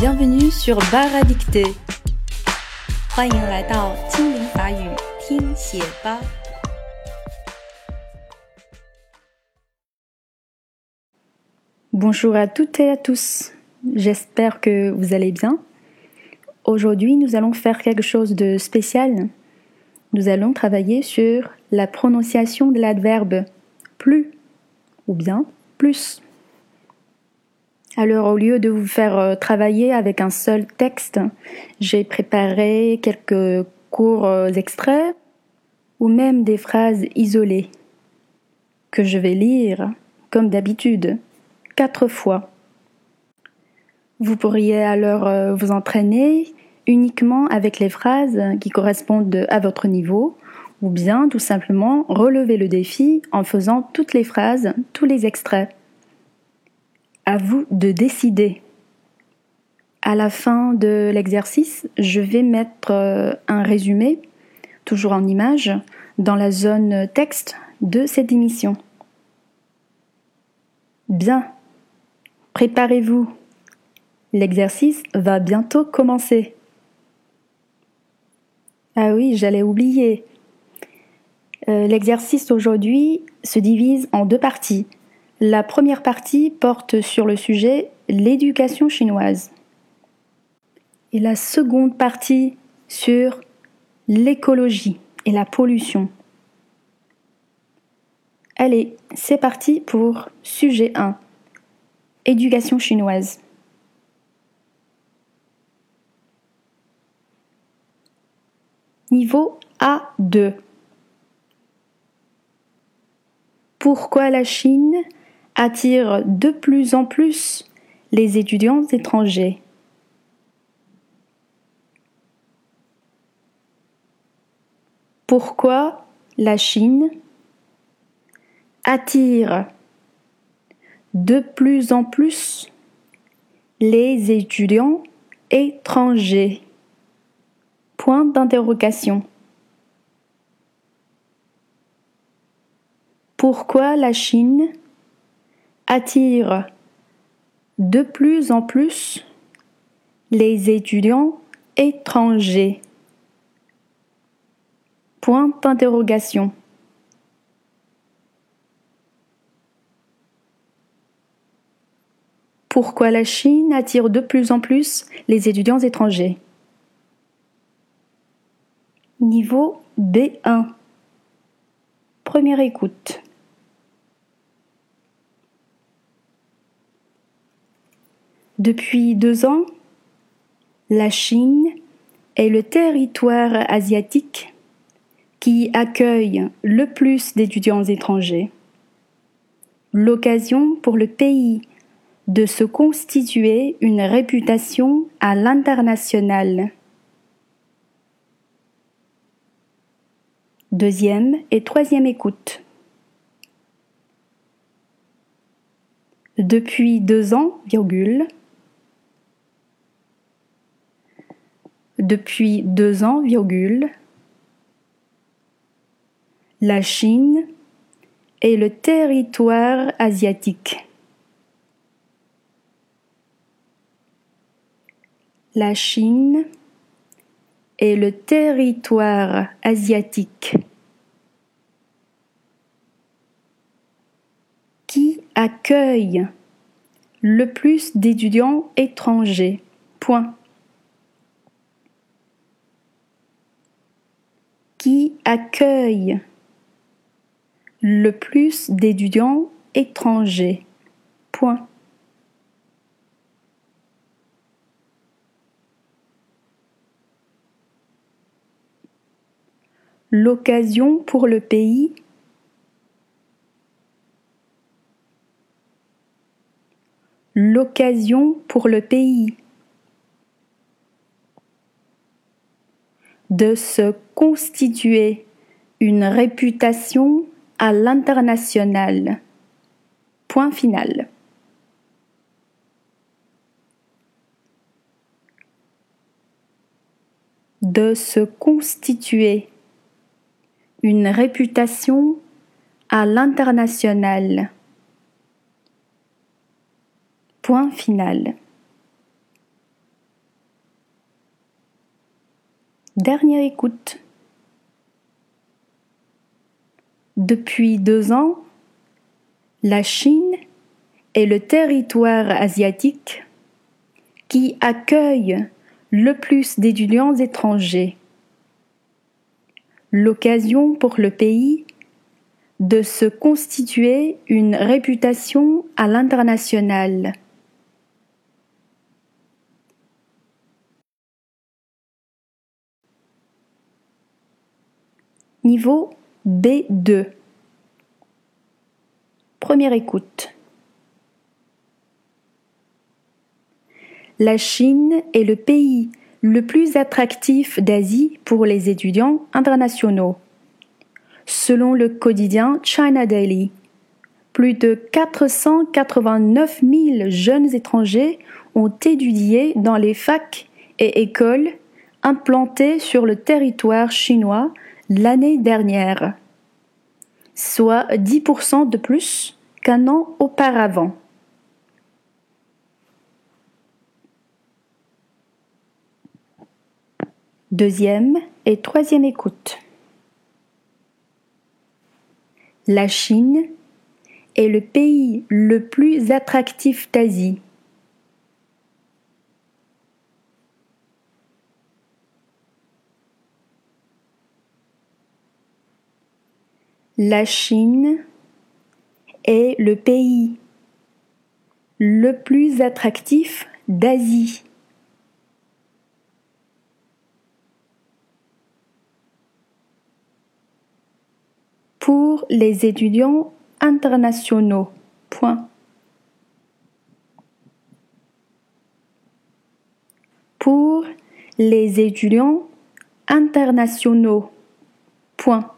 Bienvenue sur Bar à dicter. 欢迎来到精灵法语听写吧。Bonjour à toutes et à tous. J'espère que vous allez bien. Aujourd'hui, nous allons faire quelque chose de spécial. Nous allons travailler sur la prononciation de l'adverbe plus ou bien plus. Alors au lieu de vous faire euh, travailler avec un seul texte, j'ai préparé quelques courts euh, extraits ou même des phrases isolées que je vais lire, comme d'habitude, quatre fois. Vous pourriez alors euh, vous entraîner uniquement avec les phrases qui correspondent à votre niveau ou bien tout simplement relever le défi en faisant toutes les phrases, tous les extraits. À vous de décider. À la fin de l'exercice, je vais mettre euh, un résumé, toujours en image, dans la zone texte de cette émission. Bien, préparez-vous. L'exercice va bientôt commencer. Ah oui, j'allais oublier. Euh, l'exercice aujourd'hui se divise en deux parties. La première partie porte sur le sujet l'éducation chinoise. Et la seconde partie sur l'écologie et la pollution. Allez, c'est parti pour sujet 1. Éducation chinoise. Niveau A2. Pourquoi la Chine attire de plus en plus les étudiants étrangers. Pourquoi la Chine attire de plus en plus les étudiants étrangers? Point d'interrogation. Pourquoi la Chine attire de plus en plus les étudiants étrangers. Point d'interrogation. Pourquoi la Chine attire de plus en plus les étudiants étrangers? Niveau B1 Première écoute. Depuis deux ans, la Chine est le territoire asiatique qui accueille le plus d'étudiants étrangers. L'occasion pour le pays de se constituer une réputation à l'international. Deuxième et troisième écoute. Depuis deux ans, virgule, depuis deux ans, virgule, la Chine est le territoire asiatique. La Chine est le territoire asiatique qui accueille le plus d'étudiants étrangers? Qui accueille le plus d'étudiants étrangers. Point. L'occasion pour le pays L'occasion pour le pays. De se constituer une réputation à l'international. Point final. De se constituer une réputation à l'international. Point final. Dernière écoute. Depuis deux ans, la Chine est le territoire asiatique qui accueille le plus d'étudiants étrangers. L'occasion pour le pays de se constituer une réputation à l'international. Niveau B2 Première écoute. La Chine est le pays le plus attractif d'Asie pour les étudiants internationaux. Selon le quotidien China Daily, plus de 489 000 jeunes étrangers ont étudié dans les facs et écoles implantées sur le territoire chinois l'année dernière, soit 10% de plus qu'un an auparavant. Deuxième et troisième écoute. La Chine est le pays le plus attractif d'Asie. La Chine est le pays le plus attractif d'Asie. pour les étudiants internationaux. Point. Pour les étudiants internationaux. Point.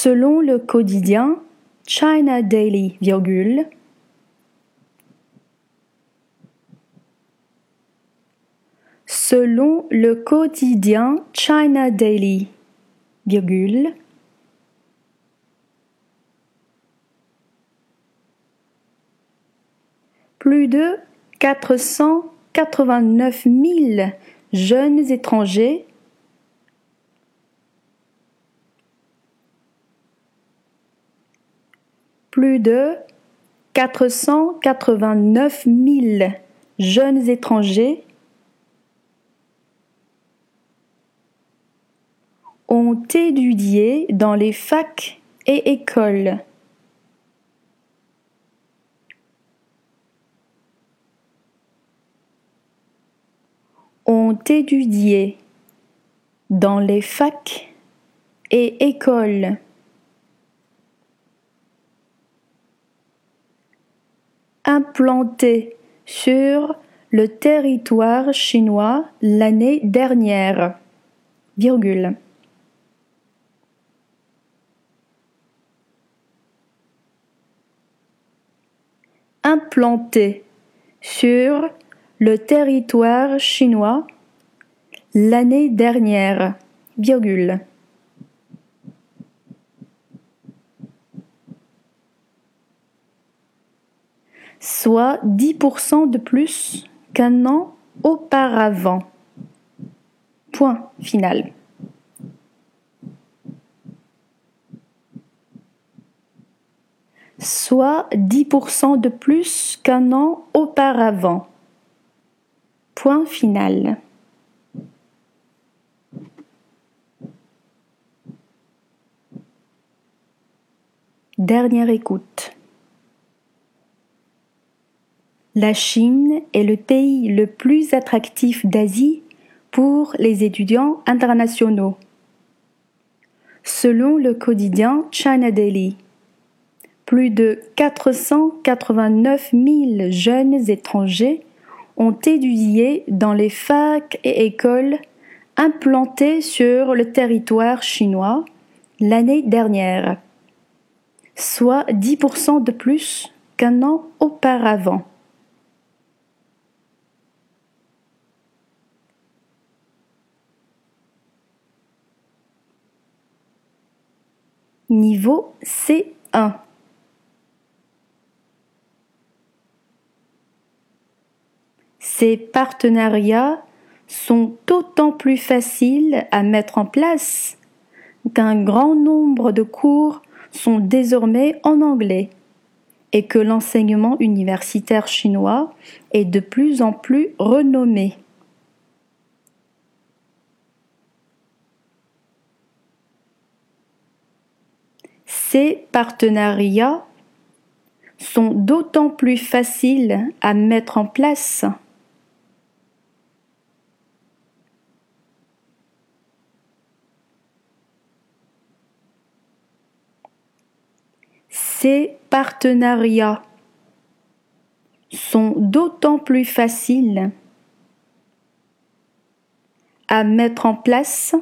Selon le quotidien China Daily, virgule, Selon le quotidien China Daily, virgule, plus de 489 000 jeunes étrangers plus de 489 000 jeunes étrangers ont étudié dans les facs et écoles. ont étudié dans les facs et écoles. Implantés sur le territoire chinois l'année dernière. Virgule. implanté sur le territoire chinois l'année dernière, virgule. Soit 10% de plus qu'un an auparavant. Point final. soit 10% de plus qu'un an auparavant. Point final. Dernière écoute. La Chine est le pays le plus attractif d'Asie pour les étudiants internationaux. Selon le quotidien China Daily, plus de 489 000 jeunes étrangers ont étudié dans les facs et écoles implantées sur le territoire chinois l'année dernière, soit 10% de plus qu'un an auparavant. Niveau C1 Ces partenariats sont d'autant plus faciles à mettre en place qu'un grand nombre de cours sont désormais en anglais et que l'enseignement universitaire chinois est de plus en plus renommé. Ces partenariats sont d'autant plus faciles à mettre en place Ces partenariats sont d'autant plus faciles à mettre en place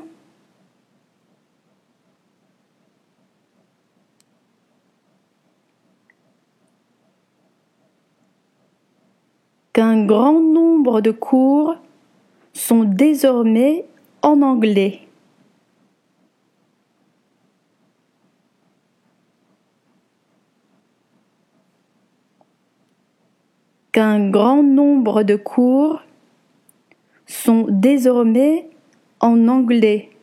qu'un grand nombre de cours sont désormais en anglais. Qu'un grand nombre de cours sont désormais en anglais.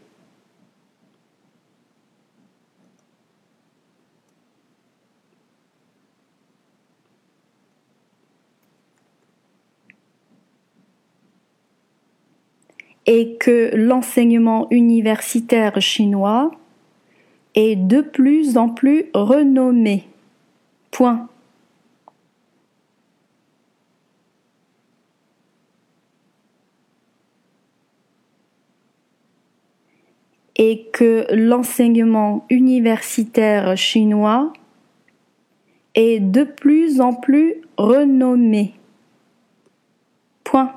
Et que l'enseignement universitaire chinois est de plus en plus renommé. Point. et que l'enseignement universitaire chinois est de plus en plus renommé. Point.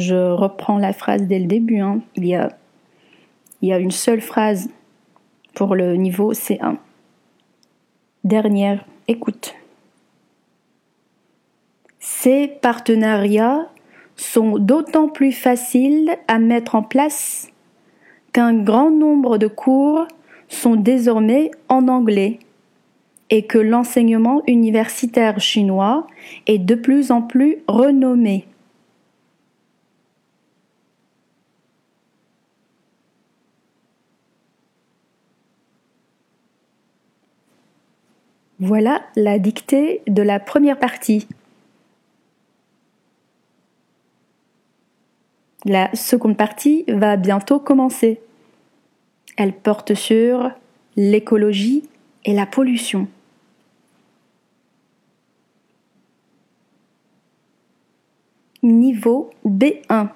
Je reprends la phrase dès le début. Hein. Il, y a, il y a une seule phrase pour le niveau C1. Dernière écoute. Ces partenariats sont d'autant plus faciles à mettre en place qu'un grand nombre de cours sont désormais en anglais et que l'enseignement universitaire chinois est de plus en plus renommé. Voilà la dictée de la première partie. La seconde partie va bientôt commencer. Elle porte sur l'écologie et la pollution. Niveau B1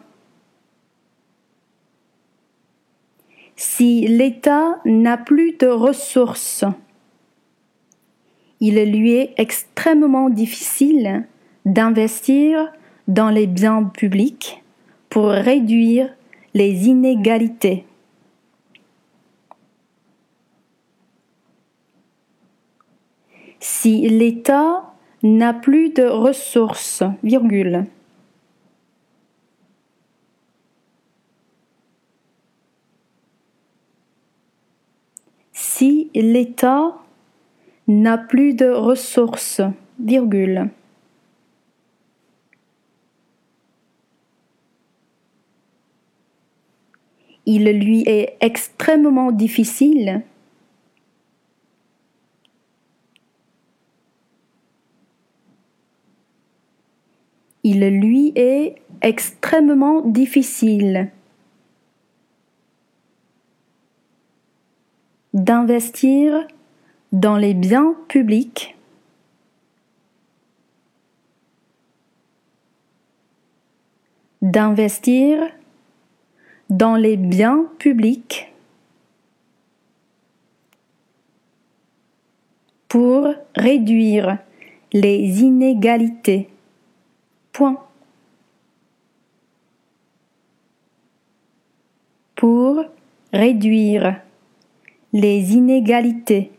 Si l'État n'a plus de ressources, il lui est extrêmement difficile d'investir dans les biens publics pour réduire les inégalités. Si l'État n'a plus de ressources, virgule, si l'État n'a plus de ressources, virgule. Il lui est extrêmement difficile Il lui est extrêmement difficile d'investir dans les biens publics d'investir dans les biens publics pour réduire les inégalités. Point. Pour réduire les inégalités.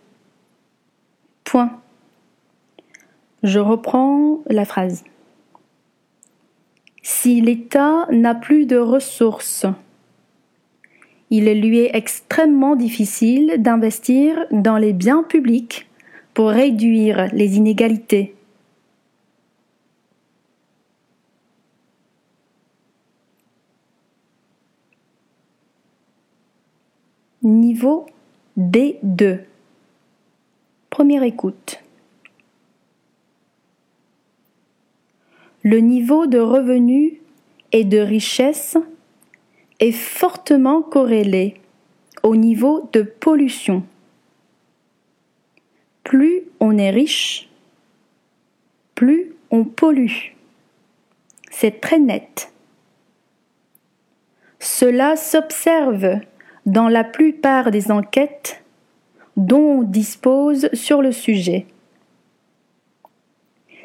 Je reprends la phrase. Si l'État n'a plus de ressources, il lui est extrêmement difficile d'investir dans les biens publics pour réduire les inégalités. Niveau B2. Première écoute. Le niveau de revenu et de richesse est fortement corrélé au niveau de pollution. Plus on est riche, plus on pollue. C'est très net. Cela s'observe dans la plupart des enquêtes dont on dispose sur le sujet.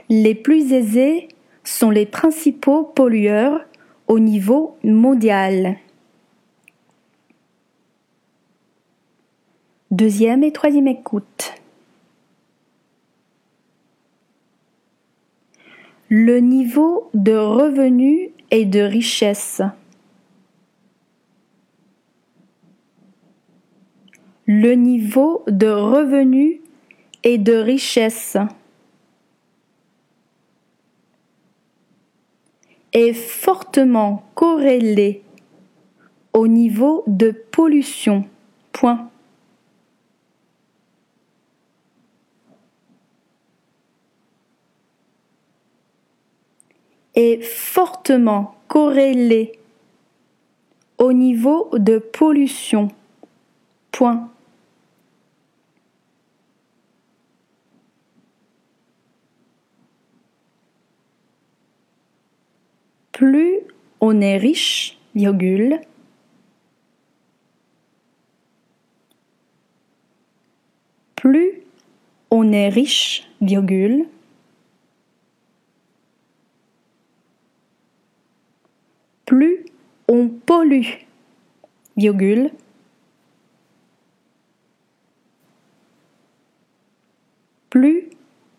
Les plus aisés sont les principaux pollueurs au niveau mondial. Deuxième et troisième écoute. Le niveau de revenu et de richesse. Le niveau de revenu et de richesse. est fortement corrélé au niveau de pollution. Point. est fortement corrélé au niveau de pollution. Point. Plus on est riche, virgule, plus on est riche, virgule, plus on pollue, virgule, plus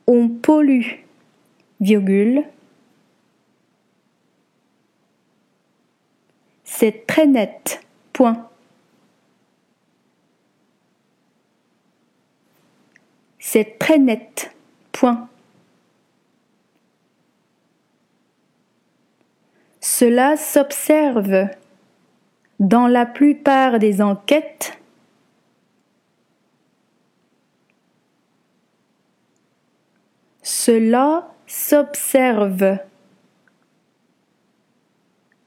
on pollue, virgule, C'est très net. Point. C'est très net. Point. Cela s'observe dans la plupart des enquêtes Cela s'observe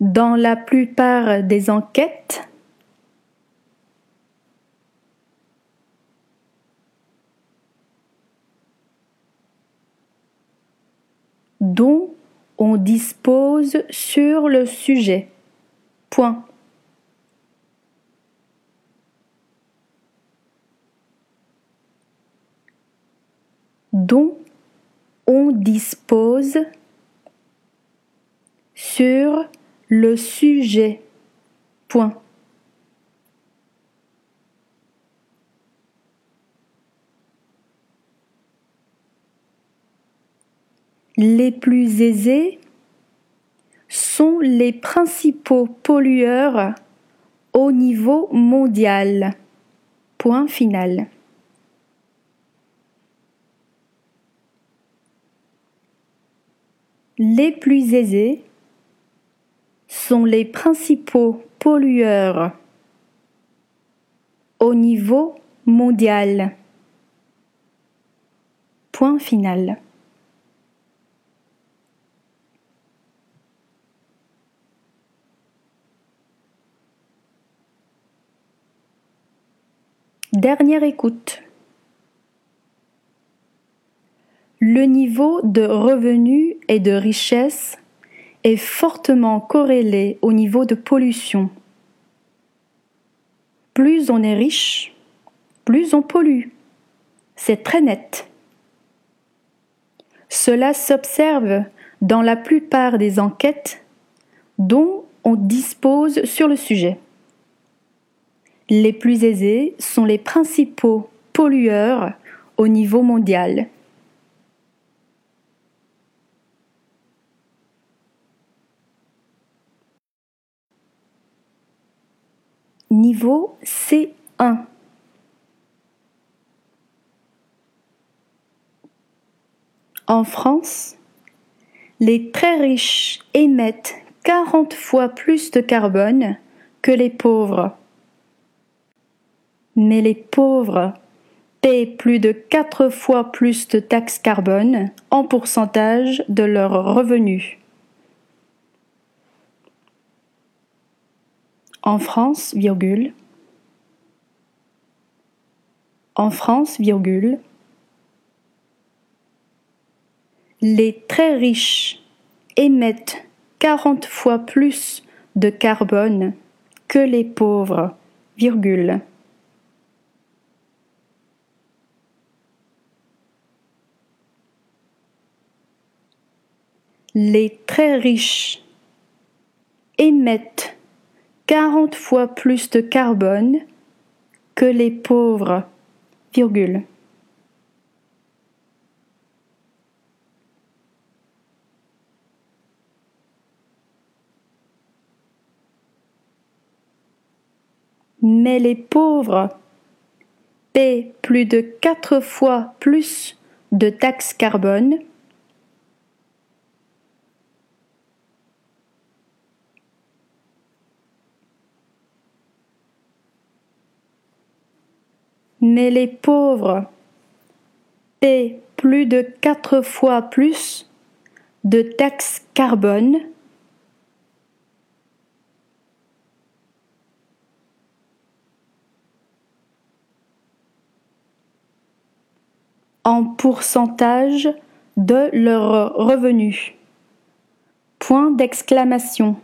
dans la plupart des enquêtes, dont on dispose sur le sujet. Point. dont on dispose sur le sujet. Point. Les plus aisés sont les principaux pollueurs au niveau mondial. Point final. Les plus aisés sont les principaux pollueurs au niveau mondial. Point final. Dernière écoute. Le niveau de revenu et de richesse est fortement corrélé au niveau de pollution. Plus on est riche, plus on pollue. C'est très net. Cela s'observe dans la plupart des enquêtes dont on dispose sur le sujet. Les plus aisés sont les principaux pollueurs au niveau mondial. Niveau C1 En France, les très riches émettent 40 fois plus de carbone que les pauvres. Mais les pauvres paient plus de 4 fois plus de taxes carbone en pourcentage de leurs revenus. En France, virgule. En France, virgule. Les très riches émettent 40 fois plus de carbone que les pauvres, virgule. les très riches émettent 40 fois plus de carbone que les pauvres, virgule. Mais les pauvres paient plus de quatre fois plus de taxes carbone mais les pauvres paient plus de quatre fois plus de taxes carbone en pourcentage de leurs revenus. Point d'exclamation.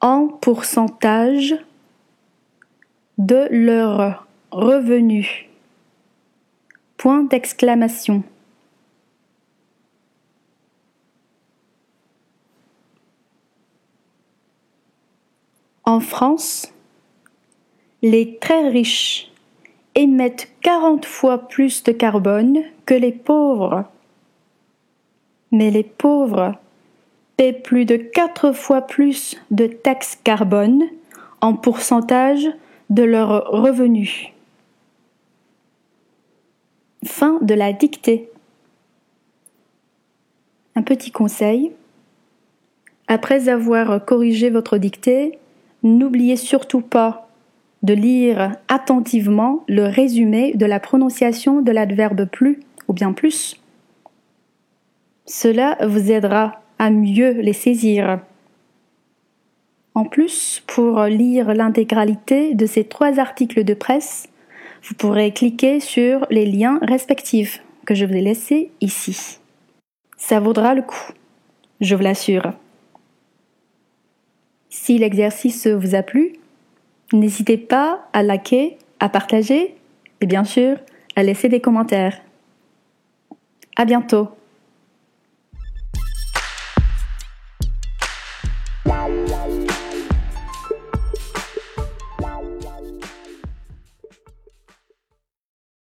En pourcentage de leurs revenus. Point d'exclamation. En France, les très riches émettent 40 fois plus de carbone que les pauvres. Mais les pauvres plus de quatre fois plus de taxes carbone en pourcentage de leurs revenus. Fin de la dictée. Un petit conseil. Après avoir corrigé votre dictée, n'oubliez surtout pas de lire attentivement le résumé de la prononciation de l'adverbe plus ou bien plus. Cela vous aidera à mieux les saisir. En plus, pour lire l'intégralité de ces trois articles de presse, vous pourrez cliquer sur les liens respectifs que je vous ai laissés ici. Ça vaudra le coup, je vous l'assure. Si l'exercice vous a plu, n'hésitez pas à liker, à partager et bien sûr à laisser des commentaires. À bientôt!